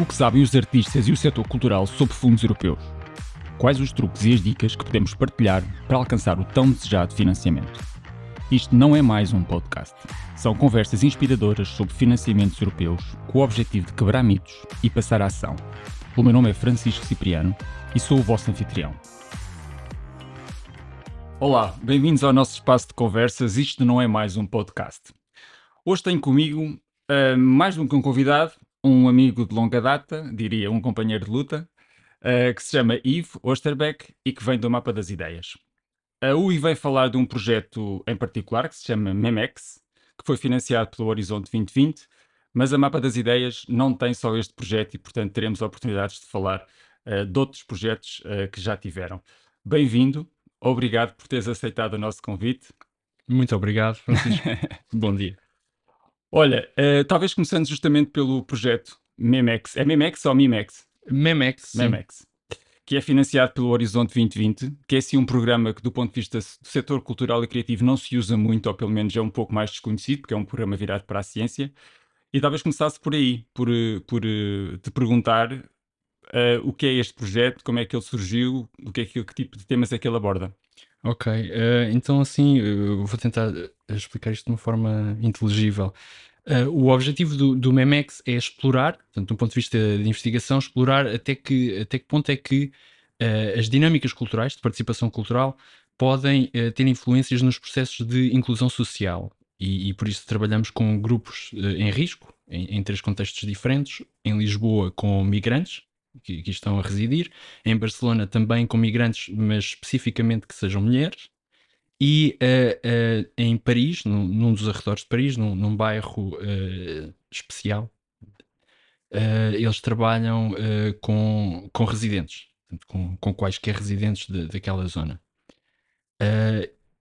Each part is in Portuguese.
O que sabem os artistas e o setor cultural sobre fundos europeus? Quais os truques e as dicas que podemos partilhar para alcançar o tão desejado financiamento? Isto não é mais um podcast. São conversas inspiradoras sobre financiamentos europeus com o objetivo de quebrar mitos e passar a ação. O meu nome é Francisco Cipriano e sou o vosso anfitrião. Olá, bem-vindos ao nosso espaço de conversas. Isto não é mais um podcast. Hoje tenho comigo, uh, mais do que um convidado, um amigo de longa data, diria um companheiro de luta, uh, que se chama Ivo Osterbeck e que vem do Mapa das Ideias. A UI vai falar de um projeto em particular que se chama Memex, que foi financiado pelo Horizonte 2020, mas a Mapa das Ideias não tem só este projeto e, portanto, teremos oportunidades de falar uh, de outros projetos uh, que já tiveram. Bem-vindo, obrigado por teres aceitado o nosso convite. Muito obrigado, Francisco. Bom dia. Olha, uh, talvez começando justamente pelo projeto Memex. É Memex ou Mimex? Memex. Memex. Que é financiado pelo Horizonte 2020, que é assim um programa que, do ponto de vista do setor cultural e criativo, não se usa muito, ou pelo menos é um pouco mais desconhecido, porque é um programa virado para a ciência. E talvez começasse por aí, por, eh, por uh, te perguntar uh, o que é este projeto, como é que ele surgiu, o que, é que, que tipo de temas é que ele aborda. Ok, uh, então assim, eu vou tentar explicar isto de uma forma inteligível. Uh, o objetivo do, do MEMEX é explorar, portanto, um ponto de vista de investigação, explorar até que, até que ponto é que as dinâmicas culturais, de participação cultural, podem ter influências nos processos de inclusão social. E, e por isso trabalhamos com grupos em risco, em, em três contextos diferentes. Em Lisboa, com migrantes, que, que estão a residir, em Barcelona também com migrantes, mas especificamente que sejam mulheres, e uh, uh, em Paris, num, num, dos arredores de Paris, num, num bairro uh, especial, eles trabalham com, com residentes, com, com quaisquer residentes de, daquela zona.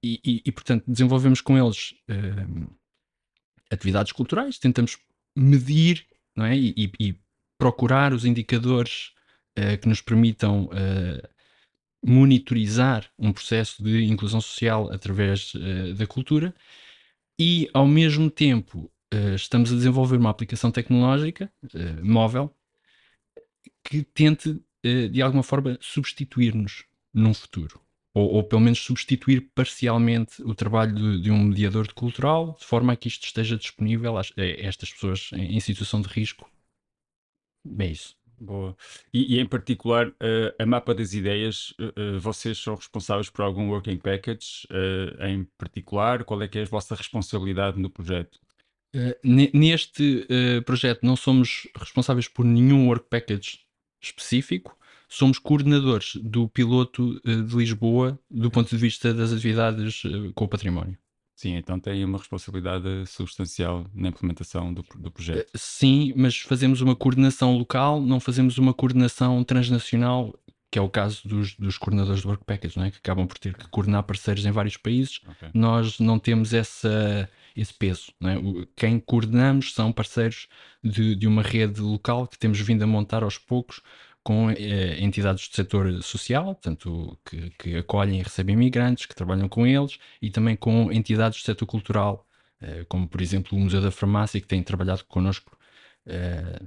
E, e, e, portanto, desenvolvemos com eles atividades culturais, tentamos medir não é? e, e procurar os indicadores uh, que nos permitam uh, monitorizar um processo de inclusão social através uh, da cultura e, ao mesmo tempo, estamos a desenvolver uma aplicação tecnológica móvel que tente, de alguma forma, substituir-nos num futuro. Ou, ou, pelo menos substituir parcialmente o trabalho de, de, um mediador cultural, de forma a que isto esteja disponível a, a estas pessoas em, em situação de risco é isso. Boa. E, e em particular, uh, a mapa das ideias, uh, vocês são responsáveis por algum working package em particular? Qual é que é a vossa responsabilidade no projeto? neste projeto não somos responsáveis por nenhum work package específico, somos coordenadores do piloto de Lisboa do ponto de vista das atividades com o património. Sim, então tem uma responsabilidade substancial na implementação do, do projeto. Eh, sim, mas fazemos uma coordenação local, não fazemos uma coordenação transnacional, que é o caso dos, dos coordenadores do Work Package, não é? que acabam por ter que coordenar parceiros em vários países. Okay. Nós não temos essa, esse peso. Não é? Quem coordenamos são parceiros de, de uma rede local que temos vindo a montar aos poucos com eh, entidades do setor social, tanto que, que, acolhem e recebem imigrantes, que trabalham com eles, e também com entidades do setor cultural, eh, como por exemplo o Museu da Farmácia, que tem trabalhado connosco eh,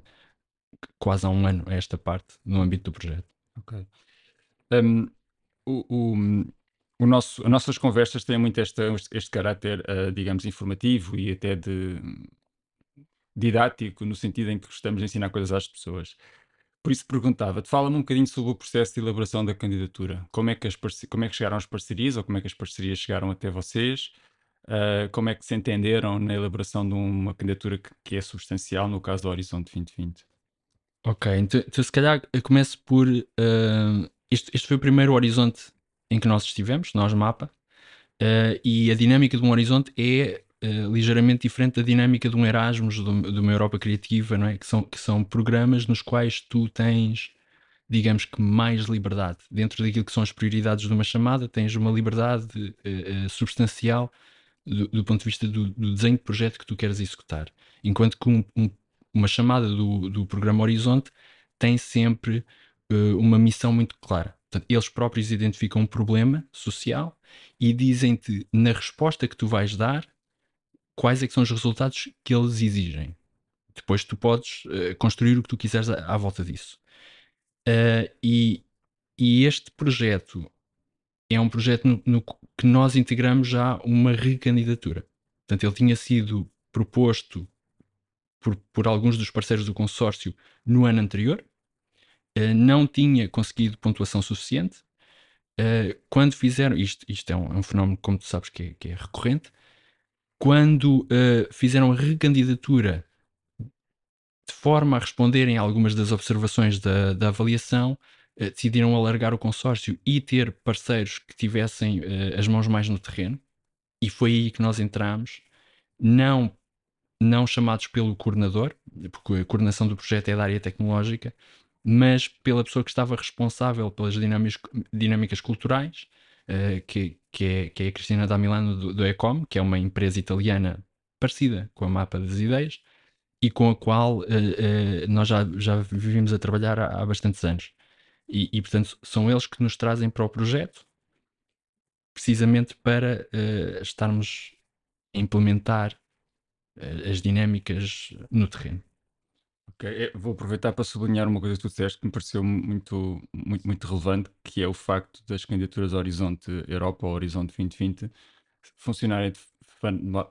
quase há um ano a esta parte, no âmbito do projeto. Ok. Um, o, o, o nosso, as nossas conversas têm muito este, este caráter, uh, digamos, informativo e até de didático, no sentido em que gostamos de ensinar coisas às pessoas. Por isso perguntava-te, fala-me um bocadinho sobre o processo de elaboração da candidatura. Como é que, as como é que chegaram as parcerias, ou como é que as parcerias chegaram até vocês? Uh, como é que se entenderam na elaboração de uma candidatura que, que é substancial, no caso do Horizonte 2020? Ok, então, então se calhar eu começo por. Uh, este, foi o primeiro horizonte em que nós estivemos, nós mapa, uh, e a dinâmica de um horizonte é uh, ligeiramente diferente da dinâmica de um Erasmus, de, de uma Europa Criativa, não é? Que são, que são programas nos quais tu tens, digamos que, mais liberdade. Dentro daquilo que são as prioridades de uma chamada, tens uma liberdade uh, substancial do, do, ponto de vista do, do, desenho de projeto que tu queres executar. Enquanto que um, um, uma chamada do, do programa Horizonte tem sempre uh, uma missão muito clara. Portanto, eles próprios identificam um problema social e dizem-te, na resposta que tu vais dar, quais é que são os resultados que eles exigem. depois tu podes uh, construir o que tu quiseres à, à volta disso. Uh, e, e, este projeto é um projeto no, no, que nós integramos já uma recandidatura. Portanto, ele tinha sido proposto por, por alguns dos parceiros do consórcio no ano anterior, uh, não tinha conseguido pontuação suficiente. quando fizeram, isto, isto é, um, é um, fenómeno, como tu sabes, que é, que é recorrente, quando fizeram a recandidatura de forma a responderem a algumas das observações da, da avaliação, uh, decidiram alargar o consórcio e ter parceiros que tivessem uh, as mãos mais no terreno. E foi aí que nós entramos, não, não chamados pelo coordenador, porque a coordenação do projeto é da área tecnológica, mas pela pessoa que estava responsável pelas dinâmicas, dinâmicas culturais, uh, que, que, é, que é a Cristina da Milano do, do Ecom, que é uma empresa italiana parecida com a Mapa das Ideias, e com a qual uh, uh, nós já, já vivemos a trabalhar há, há bastantes anos. E, e, portanto, são eles que nos trazem para o projeto, precisamente para estarmos a implementar as dinâmicas no terreno. Ok, vou aproveitar para sublinhar uma coisa que tu disseste que me pareceu muito, muito, muito relevante, que é o facto das candidaturas Horizonte Europa ou Horizonte 2020 funcionarem de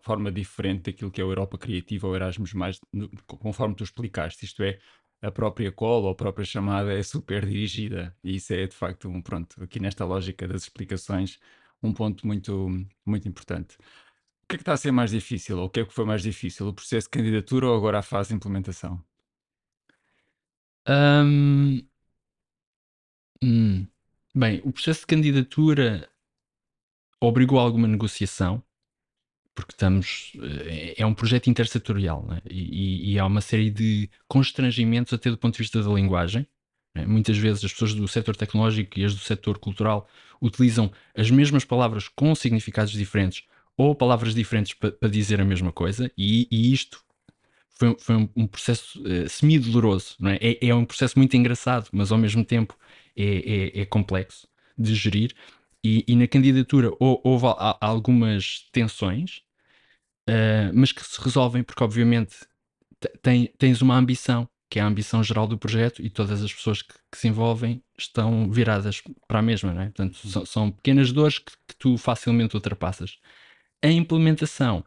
forma diferente daquilo que é a Europa Criativa ou Erasmus, mais conforme tu explicaste. Isto é, a própria call ou a própria chamada é super dirigida e isso é de facto um pronto aqui nesta lógica das explicações um ponto muito muito importante. O que é que está a ser mais difícil ou o que é que foi mais difícil, o processo de candidatura ou agora a fase de implementação? Um, hum, bem, o processo de candidatura obrigou a alguma negociação porque estamos. Eh, é um projeto intersetorial né? e, e, há uma série de constrangimentos, até do ponto de vista da linguagem. Né? Muitas vezes as pessoas do setor tecnológico e as do setor cultural utilizam as mesmas palavras com significados diferentes ou palavras diferentes para pa dizer a mesma coisa, e, e isto foi, foi um, um, processo uh, semi-doloroso. É? é? É, um processo muito engraçado, mas ao mesmo tempo é, é, é complexo de gerir. E, e, na candidatura houve algumas tensões, uh, mas que se resolvem porque, obviamente, tem, tens uma ambição, que é a ambição geral do projeto, e todas as pessoas que, que se envolvem estão viradas para a mesma, não é? Portanto, são, são pequenas dores que, que, tu facilmente ultrapassas. A implementação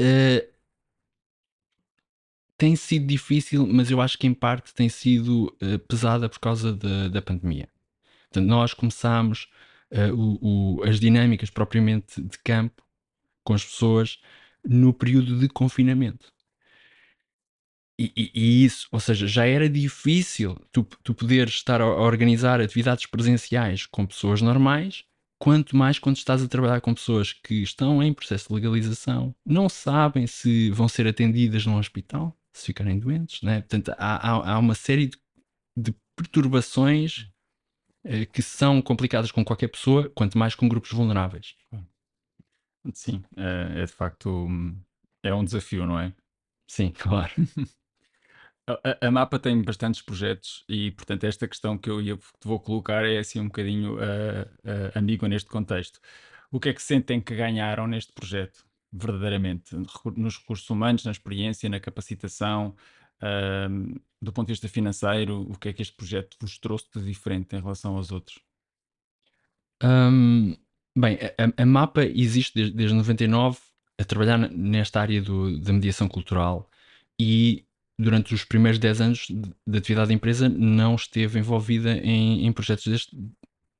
uh, tem sido difícil, mas eu acho que em parte tem sido uh, pesada por causa de, da pandemia. Portanto, nós começámos uh, o, o, as dinâmicas propriamente de campo com as pessoas no período de confinamento. E, e, e, isso, ou seja, já era difícil tu, tu poderes estar a organizar atividades presenciais com pessoas normais, quanto mais quando estás a trabalhar com pessoas que estão em processo de legalização, não sabem se vão ser atendidas num hospital, se ficarem doentes, né? Portanto, há, há, há uma série de, de perturbações eh, que são complicadas com qualquer pessoa, quanto mais com grupos vulneráveis. Sim, é, é de facto é um desafio, não é? Sim, claro. A, a, Mapa tem bastantes projetos e, portanto, esta questão que eu ia, te vou colocar é assim um bocadinho uh, uh, neste contexto. O que é que sentem que ganharam neste projeto, verdadeiramente? Nos recursos humanos, na experiência, na capacitação, do ponto de vista financeiro, o que é que este projeto vos trouxe de diferente em relação aos outros? Um, bem, a, a, Mapa existe desde, desde 99 a trabalhar nesta área do, da mediação cultural e durante os primeiros 10 anos de atividade da empresa não esteve envolvida em, em projetos deste,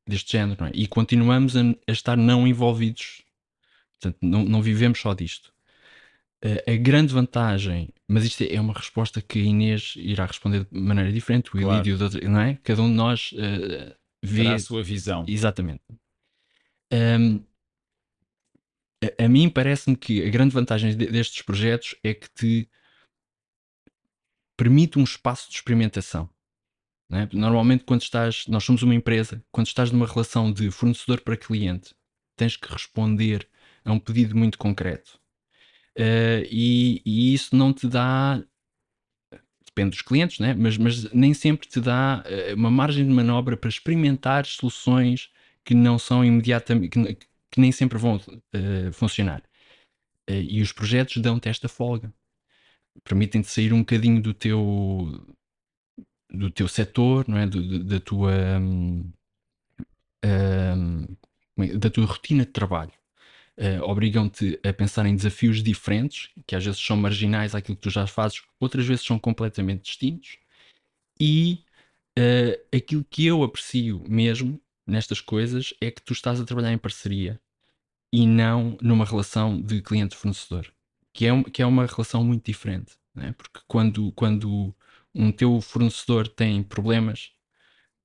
deste género é? e continuamos a, a, estar não envolvidos. Portanto, não, não vivemos só disto. Uh, a grande vantagem, mas isto é uma resposta que a Inês irá responder de maneira diferente, o claro. Ilídio, não é? Cada um de nós uh, vê. Terá a sua visão. Exatamente. Um, a, a, mim parece-me que a grande vantagem de, destes projetos é que te permite um espaço de experimentação. É? Normalmente, quando estás, nós somos uma empresa, quando estás numa relação de fornecedor para cliente, tens que responder a um pedido muito concreto Uh, e, e, isso não te dá. Depende dos clientes, né? mas, mas nem sempre te dá uh, uma margem de manobra para experimentar soluções que não são imediatamente. que, que nem sempre vão uh, funcionar. e os projetos dão-te esta folga. permitem-te sair um bocadinho do teu do teu setor, não é? Do, da tua hum, hum, é, da tua rotina de trabalho. Uh, obrigam-te a pensar em desafios diferentes, que às vezes são marginais àquilo que tu já fazes, outras vezes são completamente distintos. E uh, aquilo que eu aprecio mesmo nestas coisas é que tu estás a trabalhar em parceria e não numa relação de cliente-fornecedor, que é, que é uma relação muito diferente. Né? Porque quando, quando um teu fornecedor tem problemas,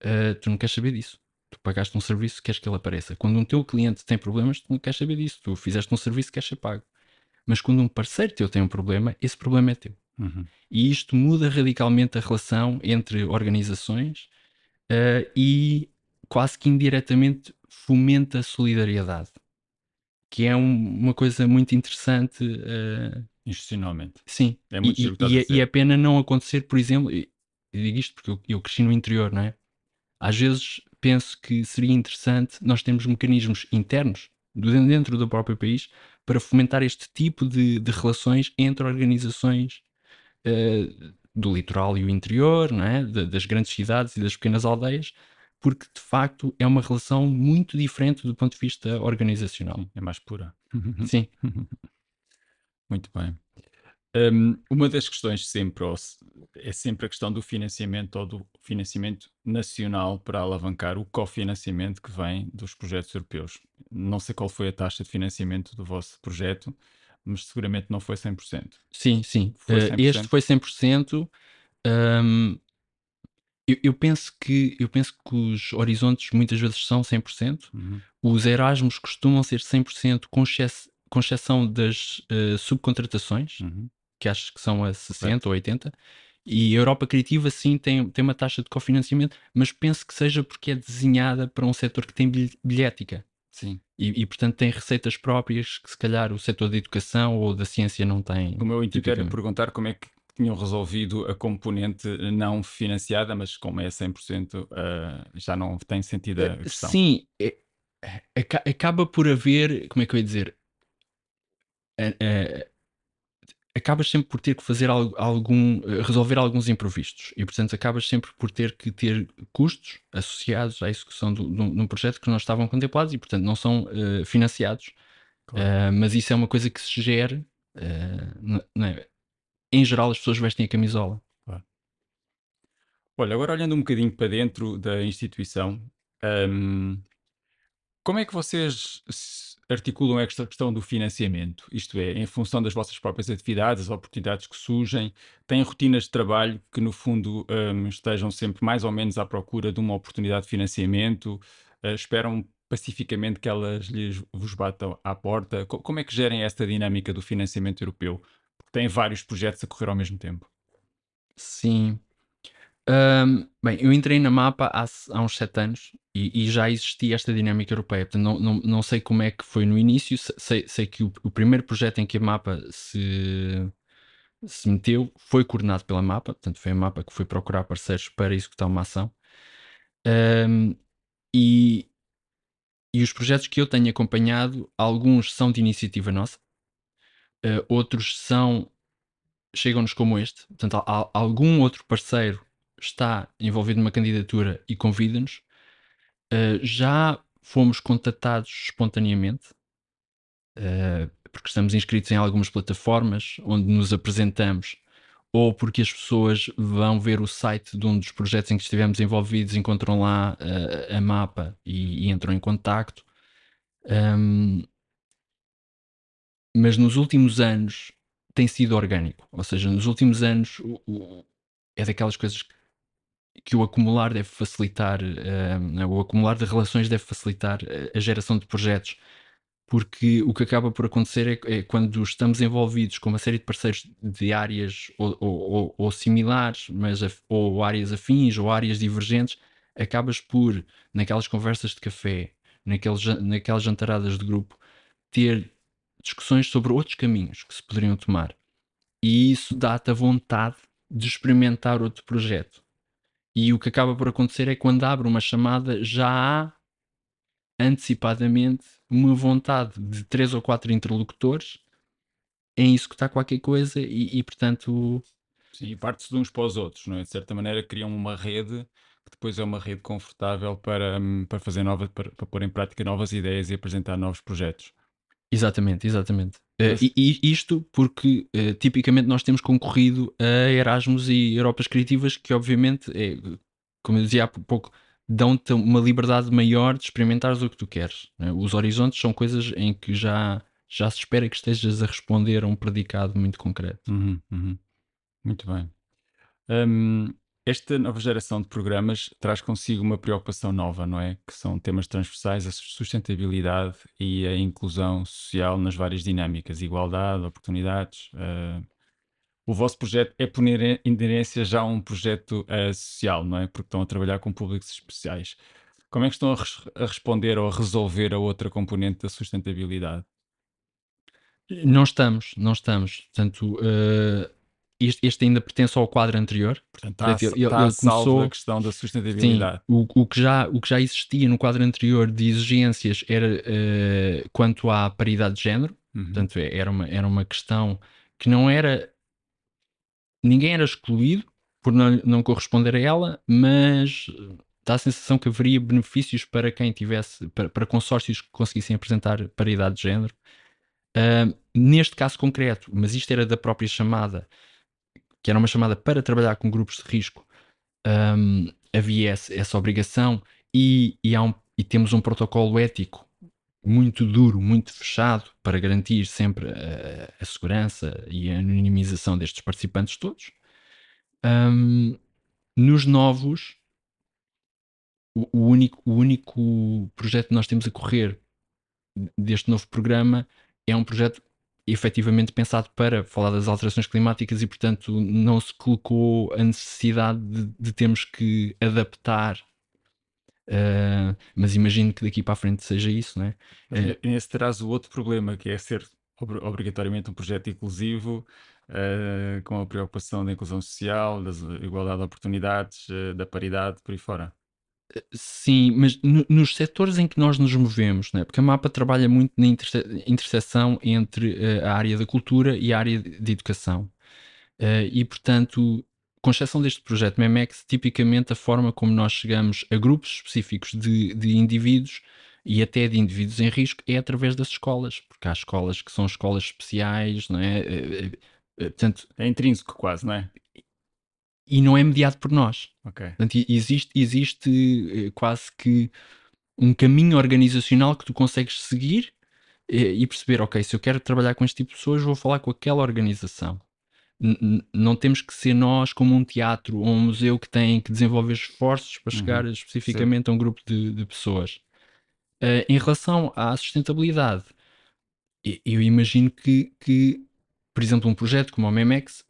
uh, tu não queres saber disso. Pagaste um serviço, queres que ele apareça. Quando um teu cliente tem problemas, tu não queres saber disso. Tu fizeste um serviço, queres ser pago. Mas quando um parceiro teu tem um problema, esse problema é teu. Uhum. E isto muda radicalmente a relação entre organizações uh, e quase que indiretamente fomenta a solidariedade, que é um, uma coisa muito interessante. Uh, Institucionalmente. Sim. É muito e, e, é, e, é pena não acontecer, por exemplo, eu digo isto porque eu, eu cresci no interior, não é? Às vezes penso que seria interessante nós termos mecanismos internos dentro do próprio país para fomentar este tipo de, de relações entre organizações uh, do litoral e o interior, não é? De, das grandes cidades e das pequenas aldeias, porque de facto é uma relação muito diferente do ponto de vista organizacional. É mais pura. Sim. muito bem. Um, uma das questões sempre é sempre a questão do financiamento ou do financiamento nacional para alavancar o cofinanciamento que vem dos projetos europeus. Não sei qual foi a taxa de financiamento do vosso projeto, mas seguramente não foi 100%. Sim, sim. Foi 100%. Uh, este foi 100%. Um, eu, eu, penso que, eu penso que os horizontes muitas vezes são 100%. Uhum. Os Erasmus costumam ser 100% com, com exceção das uh, subcontratações. Uhum que acho que são a 60 ou 80. E a Europa Criativa, sim, tem, tem uma taxa de cofinanciamento, mas penso que seja porque é desenhada para um setor que tem bilhética. Sim. E, e, portanto tem receitas próprias que se calhar o setor da educação ou da ciência não tem. O meu intuito era perguntar como é que tinham resolvido a componente não financiada, mas como é 100%, uh, eh, já não tem sentido a eh, questão. Sim, é, é, acaba por haver, como é que eu ia dizer, é, acabas sempre por ter que fazer algum, eh, resolver alguns imprevistos e portanto acabas sempre por ter que ter custos associados à execução de um projeto que não estavam contemplados e portanto não são uh, financiados claro. uh, mas isso é uma coisa que se gera uh, é? em geral as pessoas vestem a camisola claro. olha, agora olhando um bocadinho para dentro da instituição um, como é que vocês articulam esta questão do financiamento? Isto é, em função das vossas próprias atividades, as oportunidades que surgem, têm rotinas de trabalho que, no fundo, um, estejam sempre mais ou menos à procura de uma oportunidade de financiamento? Uh, esperam pacificamente que elas lhes vos batam à porta? Co como é que gerem esta dinâmica do financiamento europeu? Porque têm vários projetos a correr ao mesmo tempo. Sim, um, bem, eu entrei na mapa há, há uns 7 anos e, e, já existia esta dinâmica europeia. Não, não, não sei como é que foi no início. Sei, sei que o, o, primeiro projeto em que a mapa se, se meteu foi coordenado pela mapa. Portanto, foi a mapa que foi procurar parceiros para executar uma ação. Um, e, e os projetos que eu tenho acompanhado, alguns são de iniciativa nossa, uh, outros são chegam-nos como este. Portanto, há algum outro parceiro está envolvido numa candidatura e convida-nos, uh, já fomos contatados espontaneamente, uh, porque estamos inscritos em algumas plataformas onde nos apresentamos, ou porque as pessoas vão ver o site de um dos projetos em que estivemos envolvidos, encontram lá uh, a mapa e, e, entram em contacto. Um, mas nos últimos anos tem sido orgânico, ou seja, nos últimos anos o, o, é daquelas coisas que que o acumular deve facilitar, uh, o acumular de relações deve facilitar a geração de projetos, porque o que acaba por acontecer é, é quando estamos envolvidos com uma série de parceiros de áreas ou, ou, ou similares, mas af, ou áreas afins ou áreas divergentes, acabas por, naquelas conversas de café, naqueles, naquelas jantaradas de grupo, ter discussões sobre outros caminhos que se poderiam tomar. E isso dá-te a vontade de experimentar outro projeto. E o que acaba por acontecer é que quando abre uma chamada já há antecipadamente uma vontade de três ou quatro interlocutores em executar qualquer coisa e, e, portanto. Sim, parte-se de uns para os outros, não é? De certa maneira criam uma rede que depois é uma rede confortável para, hum, para fazer novas, para, para pôr em prática novas ideias e apresentar novos projetos. Exatamente, exatamente. Uh, e, e, isto porque uh, tipicamente nós temos concorrido a Erasmus e Europas Criativas, que obviamente, é, como eu dizia há pouco, dão-te uma liberdade maior de experimentares o que tu queres. Né? Os horizontes são coisas em que já, já se espera que estejas a responder a um predicado muito concreto. Uhum, uhum. Muito bem. Um, esta nova geração de programas traz consigo uma preocupação nova, não é? Que são temas transversais, a sustentabilidade e a inclusão social nas várias dinâmicas, igualdade, oportunidades. Uh, o vosso projeto é por inerência já um projeto uh, social, não é? Porque estão a trabalhar com públicos especiais. Como é que estão a, res a responder ou a resolver a outra componente da sustentabilidade? Não estamos, não estamos. Portanto, uh este, este, ainda pertence ao quadro anterior. Portanto, está, ele, está ele começou, a questão da sustentabilidade. Sim, o, o, que já, o que já existia no quadro anterior de exigências era uh, quanto à paridade de género. Uhum. Portanto, é, era uma, era uma questão que não era. Ninguém era excluído por não, não corresponder a ela, mas dá a sensação que haveria benefícios para quem tivesse, para, para consórcios que conseguissem apresentar paridade de género. Uh, neste caso concreto, mas isto era da própria chamada, que era uma chamada para trabalhar com grupos de risco, um, havia essa, essa obrigação e, e, um, e, temos um protocolo ético muito duro, muito fechado para garantir sempre a, a segurança e a anonimização destes participantes todos. Um, nos novos, o, o, único, o único projeto que nós temos a correr deste novo programa é um projeto efetivamente pensado para falar das alterações climáticas e, portanto, não se colocou a necessidade de, de termos que adaptar. Uh, mas imagino que daqui para a frente seja isso, né? Uh, esse terás o outro problema, que é ser obrigatoriamente um projeto inclusivo, uh, com a preocupação da inclusão social, da igualdade de oportunidades, da paridade, por aí fora. Sim, mas no, nos setores em que nós nos movemos, né? porque a MAPA trabalha muito na interse interseção entre uh, a área da cultura e a área de educação. Uh, e, portanto, com exceção deste projeto MEMEX, tipicamente a forma como nós chegamos a grupos específicos de, de indivíduos e até de indivíduos em risco é através das escolas, porque há escolas que são escolas especiais, não é? Uh, portanto, é intrínseco quase, não é? E não é mediado por nós. Okay. Portanto, existe, existe eh, quase que um caminho organizacional que tu consegues seguir eh, e perceber, ok, se eu quero trabalhar com este tipo de pessoas, vou falar com aquela organização. N não temos que ser nós como um teatro ou um museu que tem que desenvolver esforços para uhum. chegar especificamente Sim. a um grupo de, de pessoas. Uh, em relação à sustentabilidade, eu imagino que, que, por exemplo, um projeto como o Memex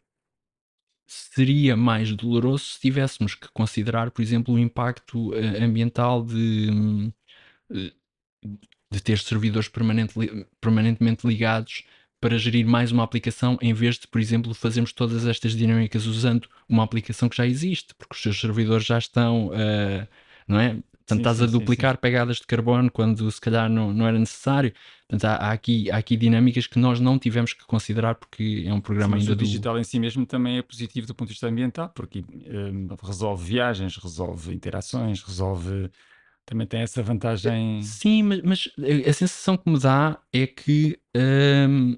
seria mais doloroso se tivéssemos que considerar, por exemplo, o impacto uh, ambiental de, uh, de ter servidores permanente, permanentemente ligados para gerir mais uma aplicação em vez de, por exemplo, fazermos todas estas dinâmicas usando uma aplicação que já existe, porque os seus servidores já estão, uh, não é? Portanto, sim, estás sim, a duplicar sim, pegadas de carbono quando se calhar não, não era necessário. Portanto, há, há, aqui, há aqui dinâmicas que nós não tivemos que considerar porque é um programa ainda o digital em si mesmo também é positivo do ponto de vista ambiental, porque um, resolve viagens, resolve interações, resolve. Também tem essa vantagem. Sim, mas, mas a sensação que me dá é que um,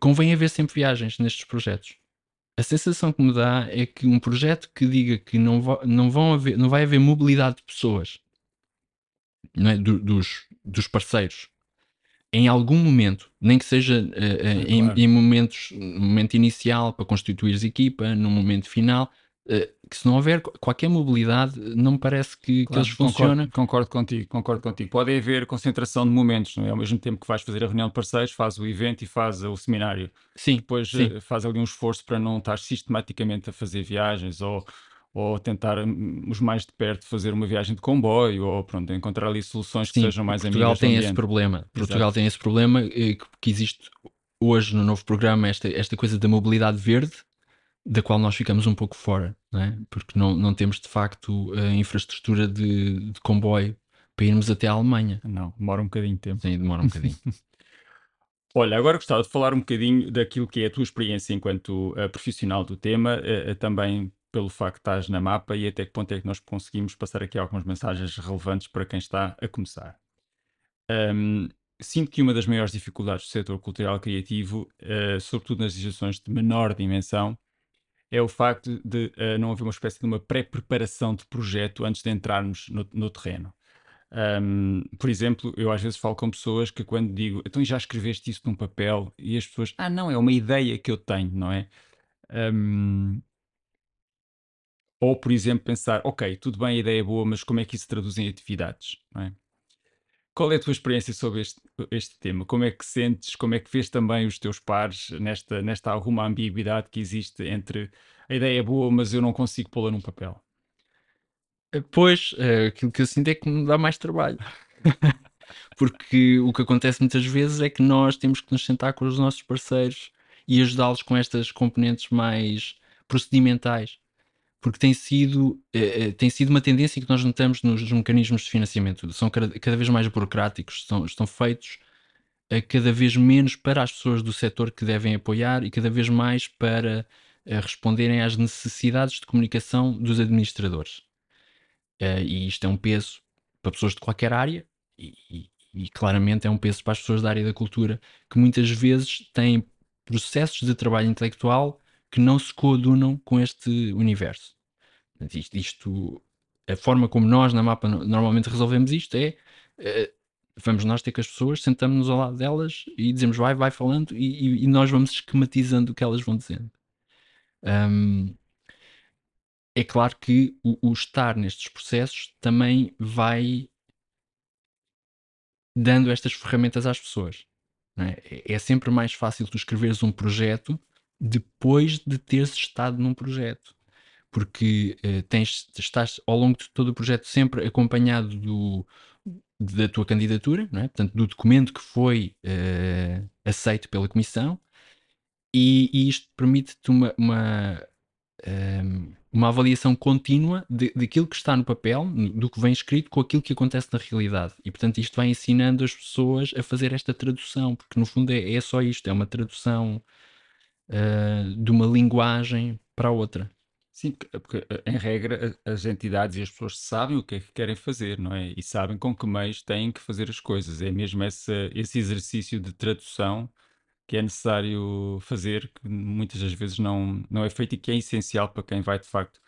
convém haver sempre viagens nestes projetos a sensação que me dá é que um projeto que diga que não, não, vão haver, não vai haver mobilidade de pessoas, não é? Do, dos, dos parceiros, em algum momento, nem que seja uh, uh, em, em, momentos, no momento inicial para constituir equipa, no momento final, que se não houver qualquer mobilidade, não me parece que, claro, que eles funcionam. Concordo, concordo, contigo, concordo contigo. Pode haver concentração de momentos, não é? Ao mesmo tempo que vais fazer a reunião de parceiros, faz o evento e faz o seminário. Sim. Depois sim. faz ali um esforço para não estar sistematicamente a fazer viagens ou ou tentar hum, os mais de perto fazer uma viagem de comboio, ou pronto, encontrar ali soluções Sim, que sejam mais Portugal amigas tem esse problema. Exato. Portugal tem esse problema eh, que existe hoje no novo programa esta, esta coisa da mobilidade verde, da qual nós ficamos um pouco fora, não é? porque não, não temos de facto a infraestrutura de, de comboio para irmos até a Alemanha. Não, demora um bocadinho de tempo. Sim, demora um bocadinho. Olha, agora gostava de falar um bocadinho daquilo que é a tua experiência enquanto uh, profissional do tema, uh, uh, também pelo facto de estás na mapa e até que ponto é que nós conseguimos passar aqui algumas mensagens relevantes para quem está a começar. Um, sinto que uma das maiores dificuldades do setor cultural criativo, sobretudo nas legislações de menor dimensão, é o facto de não haver uma espécie de uma pré-preparação de projeto antes de entrarmos no, no terreno. Um, por exemplo, eu às vezes falo com pessoas que quando digo, então já escreveste isso num papel, e as pessoas, ah, não, é uma ideia que eu tenho, não é? Um, ou, por exemplo, pensar, ok, tudo bem, a ideia é boa, mas como é que isso se traduz em atividades, não é? Qual é a tua experiência sobre este, este tema? Como é que sentes, como é que vês também os teus pares nesta, nesta alguma ambiguidade que existe entre a ideia é boa, mas eu não consigo pô-la num papel? Pois, eh, aquilo que eu sinto é que me dá mais trabalho. Porque o que acontece muitas vezes é que nós temos que nos sentar com os nossos parceiros e ajudá-los com estas componentes mais procedimentais. Porque tem sido, eh, eh, tem sido uma tendência que nós notamos nos mecanismos de financiamento. São cada, vez mais burocráticos, são, estão feitos a cada vez menos para as pessoas do setor que devem apoiar e cada vez mais para responderem às necessidades de comunicação dos administradores. E isto é um peso para pessoas de qualquer área e, e, e, claramente é um peso para as pessoas da área da cultura que muitas vezes têm processos de trabalho intelectual que não se coadunam com este universo. Isto, isto a forma como nós na mapa normalmente resolvemos isto é uh, vamos nós ter com as pessoas, sentamos-nos ao lado delas e dizemos vai, vai falando e, e, nós vamos esquematizando o que elas vão dizendo. Um, é claro que o, o estar nestes processos também vai dando estas ferramentas às pessoas. É? é? sempre mais fácil tu escreveres um projeto depois de teres estado num projeto. Porque uh, tens, estás ao longo de todo o projeto sempre acompanhado do, da tua candidatura, não é? portanto, do documento que foi uh, aceito pela Comissão, e, e isto permite-te uma, uma, um, uma avaliação contínua de, daquilo que está no papel, do que vem escrito, com aquilo que acontece na realidade. E, portanto, isto vai ensinando as pessoas a fazer esta tradução, porque no fundo é, é só isto: é uma tradução uh, de uma linguagem para outra. Sim, porque em regra as entidades e as pessoas sabem o que é que querem fazer, não é? E sabem com que meios têm que fazer as coisas. É mesmo esse, esse exercício de tradução que é necessário fazer, que muitas das vezes não, não é feito e que é essencial para quem vai de facto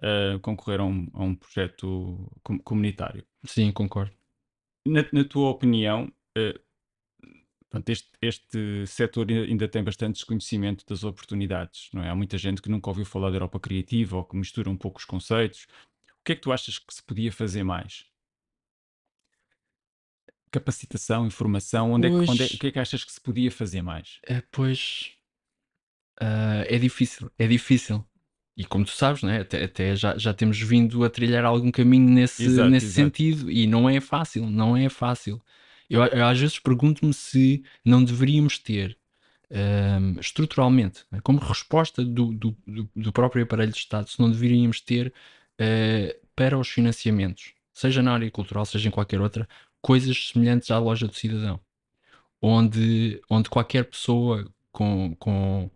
uh, concorrer a um, a um projeto com, comunitário. Sim, concordo. Na, na tua opinião, uh, Portanto, este, este setor ainda tem bastante desconhecimento das oportunidades, não é? Há muita gente que nunca ouviu falar da Europa Criativa ou que mistura um pouco os conceitos. O que é que tu achas que se podia fazer mais? capacitação, informação, onde é que, onde é, o que é que achas que se podia fazer mais? É, pois uh, é difícil, é difícil. E como tu sabes, né, até, até já, já temos vindo a trilhar algum caminho nesse, exato, nesse exato. sentido e não é fácil, não é fácil. Eu, eu às vezes pergunto-me se não deveríamos ter um, estruturalmente, né, como resposta do, do, do, próprio aparelho de Estado, se não deveríamos ter uh, para os financiamentos, seja na área cultural, seja em qualquer outra, coisas semelhantes à loja do cidadão, onde, onde qualquer pessoa com, com,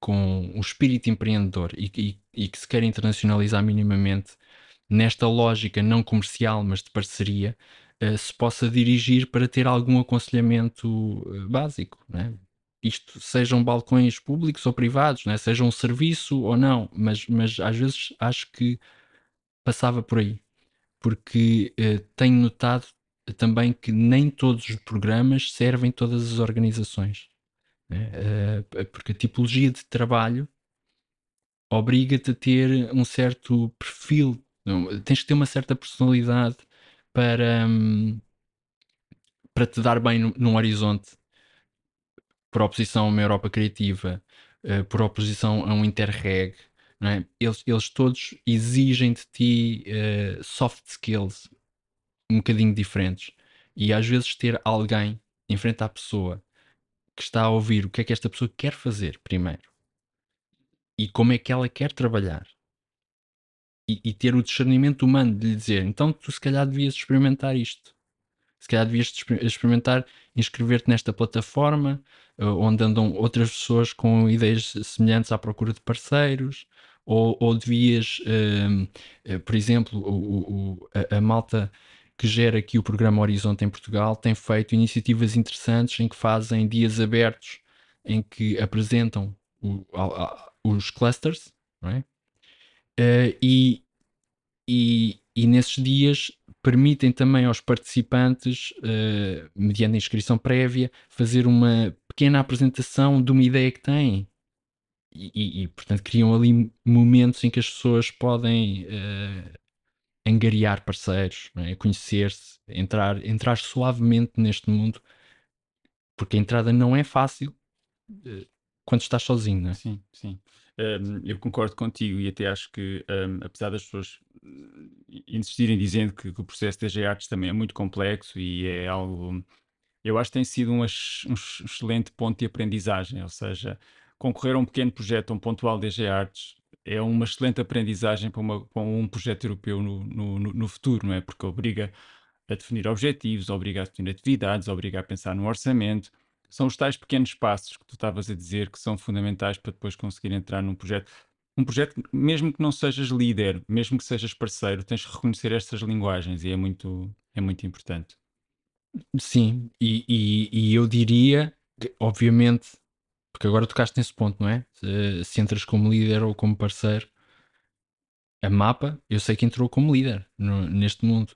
com um espírito empreendedor e, e, e que se quer internacionalizar minimamente nesta lógica não comercial, mas de parceria, uh, se possa dirigir para ter algum aconselhamento uh, básico. Né? Isto sejam balcões públicos ou privados, né? seja um serviço ou não, mas, mas às vezes acho que passava por aí, porque uh, tenho notado também que nem todos os programas servem todas as organizações. Né? Uh, porque a tipologia de trabalho obriga-te a ter um certo perfil, tens que ter uma certa personalidade para, um, para te dar bem num horizonte por oposição a uma Europa criativa, uh, por oposição a um Interreg. É? Eles, eles todos exigem de ti uh, soft skills, um bocadinho diferentes. E às vezes ter alguém em frente à pessoa que está a ouvir o que é que esta pessoa quer fazer primeiro e como é que ela quer trabalhar e, e ter o discernimento humano de lhe dizer então tu se calhar devias experimentar isto se calhar devias experimentar inscrever-te nesta plataforma onde andam outras pessoas com ideias semelhantes à procura de parceiros, ou, ou devias, uh, por exemplo, o, o, a, a, malta que gera aqui o programa Horizonte em Portugal tem feito iniciativas interessantes em que fazem dias abertos, em que apresentam o, a, a, os clusters, é? Uh, e, e, e nesses dias permitem também aos participantes, uh, mediante inscrição prévia, fazer uma pequena apresentação de uma ideia que têm. E, e, portanto, criam ali momentos em que as pessoas podem uh, angariar parceiros, é? conhecer-se, entrar, entrar suavemente neste mundo, porque a entrada não é fácil quando estás sozinho, não é? Sim, sim. Um, eu concordo contigo e até acho que, um, apesar das pessoas eh, insistirem dizendo que, que o processo de Artes também é muito complexo e é algo, eu acho que tem sido um, um excelente ponto de aprendizagem, ou seja, concorrer a um pequeno projeto, um pontual DG Artes, é uma excelente aprendizagem para, uma, para um projeto europeu no, no, no, futuro, não é? Porque obriga a definir objetivos, obriga a definir atividades, obriga a pensar no orçamento, são os tais pequenos passos que tu estavas a dizer que são fundamentais para depois conseguir entrar num projeto. Um projeto, mesmo que não sejas líder, mesmo que sejas parceiro, tens que reconhecer estas linguagens e é muito, é muito importante. Sim, e, e, e eu diria, que, obviamente, porque agora tocaste nesse ponto, não é? Se, se, entras como líder ou como parceiro, a mapa, eu sei que entrou como líder no, neste mundo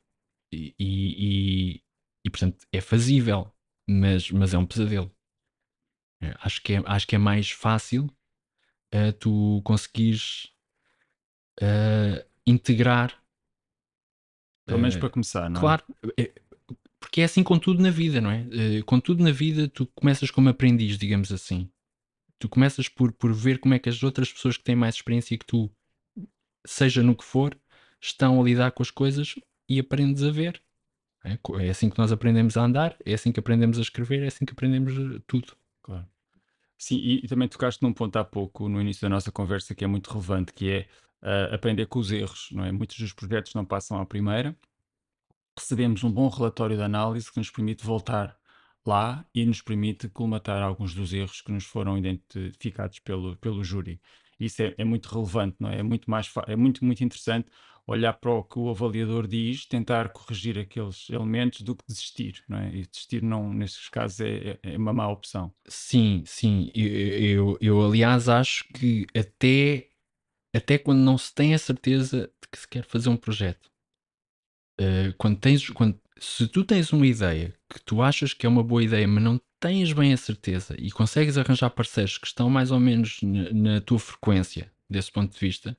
e, e, e, portanto é fazível mas, mas é um pesadelo. É, acho, que é, acho que é mais fácil uh, tu conseguires uh, integrar. Pelo menos para começar, não é? Claro, porque é assim com tudo na vida, não é? Uh, com tudo na vida, tu começas como aprendiz, digamos assim. Tu começas por, por ver como é que as outras pessoas que têm mais experiência que tu, seja no que for, estão a lidar com as coisas e aprendes a ver. É, é assim que nós aprendemos a andar, é assim que aprendemos a escrever, é assim que aprendemos eh, tudo. Claro. Sim, e, e também tocaste num ponto há pouco, no início da nossa conversa, que é muito relevante, que é uh, aprender com os erros, não é? Muitos dos projetos não passam à primeira. Recebemos um bom relatório de análise que nos permite voltar lá e nos permite colmatar alguns dos erros que nos foram identificados pelo, pelo júri. Isso é, é muito relevante, não é? É muito mais é muito muito interessante olhar para o que o avaliador diz, tentar corrigir aqueles elementos do que desistir, não é? E desistir, não, nesses casos, é, é, é uma má opção. Sim, sim. Eu, eu, eu, aliás, acho que até, até quando não se tem a certeza de que se quer fazer um projeto, uh, quando tens, quando, se tu tens uma ideia que tu achas que é uma boa ideia, mas não tens bem a certeza e consegues arranjar parceiros que estão mais ou menos na, na tua frequência, desse ponto de vista,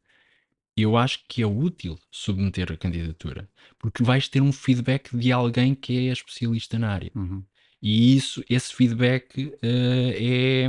eu acho que é útil submeter a candidatura, porque vais ter um feedback de alguém que é especialista na área. Uhum. E isso, esse feedback uh, é,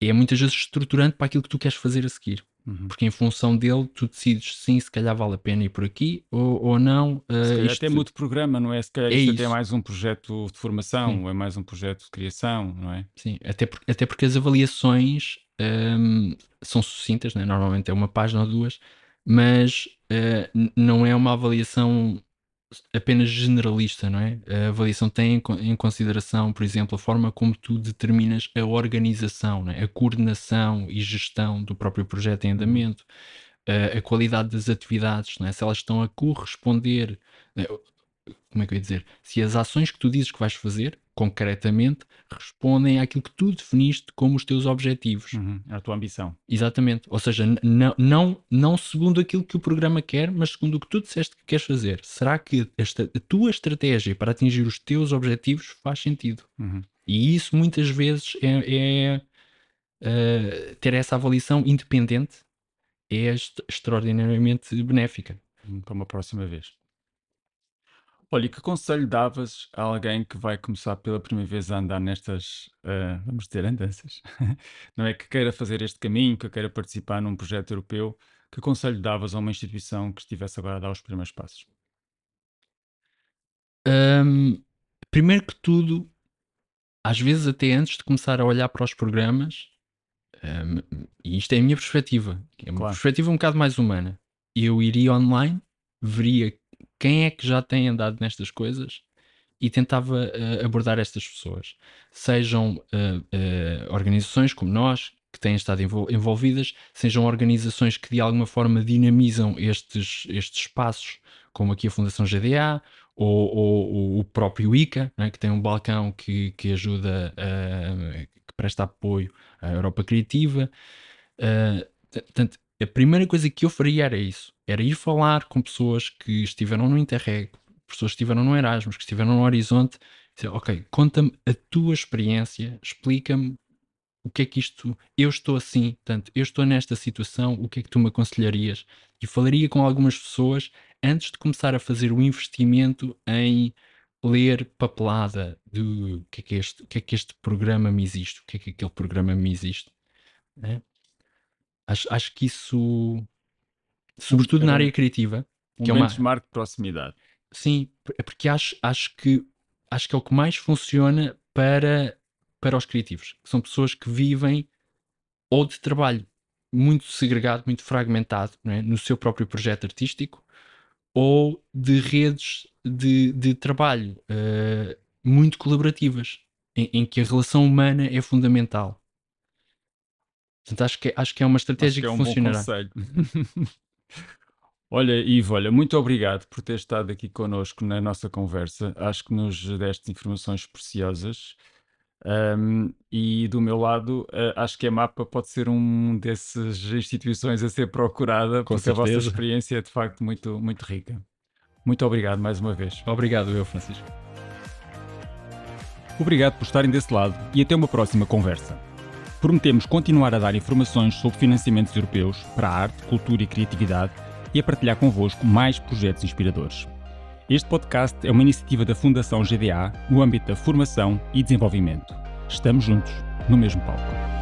é muitas vezes estruturante para aquilo que tu queres fazer a seguir. Uhum. Porque em função dele, tu decides sim, se calhar vale a pena ir por aqui ou, ou não. Uh, se calhar isto... até muito programa, não é? Se calhar é isto até é mais um projeto de formação, sim. ou é mais um projeto de criação, não é? Sim, até, por, até porque as avaliações um, são sucintas, né? normalmente é uma página ou duas, mas uh, não é uma avaliação apenas generalista, não é? A avaliação tem em consideração, por exemplo, a forma como tu determinas a organização, é? a coordenação e gestão do próprio projeto em andamento, uh, a qualidade das atividades, é? se elas estão a corresponder, né? como é que eu ia dizer? Se as ações que tu dizes que vais fazer concretamente respondem àquilo que tu definiste como os teus objetivos. Uhum, a tua ambição. Exatamente. Ou seja, não, não segundo aquilo que o programa quer, mas segundo o que tu disseste que queres fazer. Será que esta, a tua estratégia para atingir os teus objetivos faz sentido? Uhum. E isso muitas vezes é, é uh, ter essa avaliação independente é extraordinariamente benéfica. Para uma próxima vez. Olha, e que conselho davas a alguém que vai começar pela primeira vez a andar nestas, ah, vamos dizer, andanças? Não é? Que queira fazer este caminho, que queira participar num projeto europeu. Que conselho davas a uma instituição que estivesse agora a dar os primeiros passos? primeiro que tudo, às vezes até antes de começar a olhar para os programas, e isto é a minha perspectiva, é uma Claro. perspectiva um bocado mais humana. Eu iria online, veria quem é que já tem andado nestas coisas e tentava uh, abordar estas pessoas. Sejam uh, organizações como nós, que têm estado envolvidas, sejam organizações que de alguma forma dinamizam estes, estes espaços, como aqui a Fundação GDA, ou, ou, ou o próprio ICA, né, que tem um balcão que, que ajuda, uh, que presta apoio à Europa Criativa. Uh, portanto, a primeira coisa que eu faria era isso: era ir falar com pessoas que estiveram no Interreg, pessoas que estiveram no Erasmus, que estiveram no Horizonte, dizer, ok, conta-me a tua experiência, explica-me o que é que isto, eu estou assim, portanto, eu estou nesta situação, o que é que tu me aconselharias? E falaria com algumas pessoas antes de começar a fazer o investimento em ler papelada do que é que este, que é que este programa me existe, o que é que aquele programa me existe. Né? Acho, acho que isso, sobretudo na área criativa, um que é uma benchmark de proximidade. Sim, é porque acho, acho que acho que é o que mais funciona para para os criativos, que são pessoas que vivem ou de trabalho muito segregado, muito fragmentado é? no seu próprio projeto artístico, ou de redes de, de trabalho uh, muito colaborativas, em, em, que a relação humana é fundamental. Portanto, acho que, acho que é uma estratégia que, é um que funcionará. Bom conselho. olha, Ivo, olha, muito obrigado por ter estado aqui connosco na nossa conversa. Acho que nos deste informações preciosas. Um, e do meu lado, uh, acho que a Mapa pode ser um dessas instituições a ser procurada, Com porque certeza. a vossa experiência é de facto muito, muito rica. Muito obrigado mais uma vez. Obrigado, eu, Francisco. Obrigado por estarem desse lado e até uma próxima conversa. Prometemos continuar a dar informações sobre financiamentos europeus para a arte, cultura e criatividade e a partilhar convosco mais projetos inspiradores. Este podcast é uma iniciativa da Fundação GDA no âmbito da formação e desenvolvimento. Estamos juntos, no mesmo palco.